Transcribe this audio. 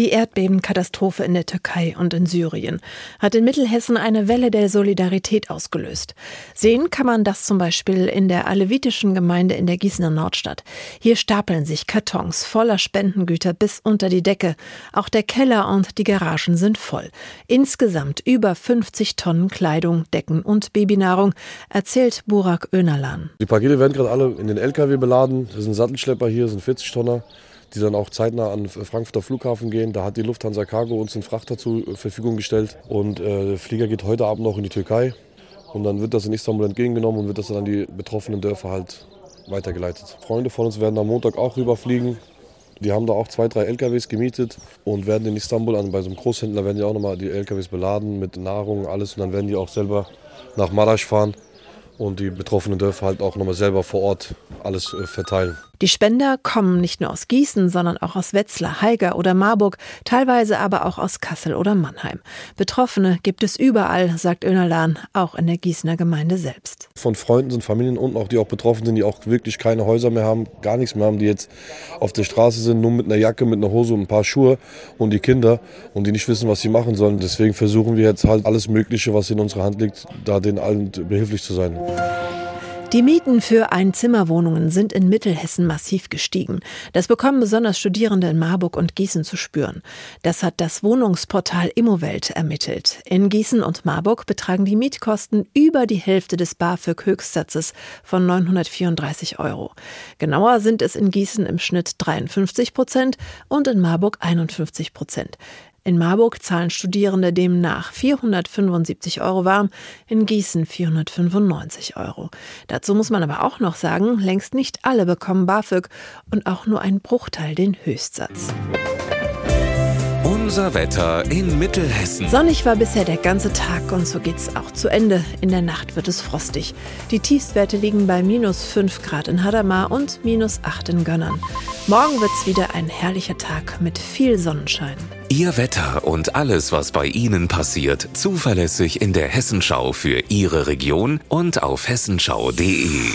Die Erdbebenkatastrophe in der Türkei und in Syrien hat in Mittelhessen eine Welle der Solidarität ausgelöst. Sehen kann man das zum Beispiel in der alevitischen Gemeinde in der Gießener Nordstadt. Hier stapeln sich Kartons voller Spendengüter bis unter die Decke. Auch der Keller und die Garagen sind voll. Insgesamt über 50 Tonnen Kleidung, Decken und Babynahrung, erzählt Burak Önalan. Die Pakete werden gerade alle in den LKW beladen. Das sind Sattelschlepper hier, das sind 40 Tonner die dann auch zeitnah an Frankfurter Flughafen gehen. Da hat die Lufthansa Cargo uns den Frachter zur Verfügung gestellt. Und äh, der Flieger geht heute Abend noch in die Türkei. Und dann wird das in Istanbul entgegengenommen und wird das dann an die betroffenen Dörfer halt weitergeleitet. Freunde von uns werden am Montag auch rüberfliegen. Die haben da auch zwei, drei LKWs gemietet und werden in Istanbul, an, bei so einem Großhändler werden die auch nochmal die LKWs beladen mit Nahrung, alles. Und dann werden die auch selber nach Marasch fahren und die betroffenen Dörfer halt auch nochmal selber vor Ort alles äh, verteilen. Die Spender kommen nicht nur aus Gießen, sondern auch aus Wetzlar, Haiger oder Marburg, teilweise aber auch aus Kassel oder Mannheim. Betroffene gibt es überall, sagt Önerlan, auch in der Gießener Gemeinde selbst. Von Freunden sind Familien unten auch, die auch betroffen sind, die auch wirklich keine Häuser mehr haben, gar nichts mehr haben, die jetzt auf der Straße sind, nur mit einer Jacke, mit einer Hose und ein paar Schuhe und die Kinder und die nicht wissen, was sie machen sollen. Deswegen versuchen wir jetzt halt alles Mögliche, was in unserer Hand liegt, da den allen behilflich zu sein. Die Mieten für Einzimmerwohnungen sind in Mittelhessen massiv gestiegen. Das bekommen besonders Studierende in Marburg und Gießen zu spüren. Das hat das Wohnungsportal Immowelt ermittelt. In Gießen und Marburg betragen die Mietkosten über die Hälfte des BAföG-Höchstsatzes von 934 Euro. Genauer sind es in Gießen im Schnitt 53 Prozent und in Marburg 51 Prozent. In Marburg zahlen Studierende demnach 475 Euro warm, in Gießen 495 Euro. Dazu muss man aber auch noch sagen, längst nicht alle bekommen BAföG und auch nur ein Bruchteil den Höchstsatz. Unser Wetter in Mittelhessen. Sonnig war bisher der ganze Tag und so geht's auch zu Ende. In der Nacht wird es frostig. Die Tiefstwerte liegen bei minus 5 Grad in Hadamar und minus 8 in Gönnern. Morgen wird's wieder ein herrlicher Tag mit viel Sonnenschein. Ihr Wetter und alles, was bei Ihnen passiert, zuverlässig in der Hessenschau für Ihre Region und auf hessenschau.de.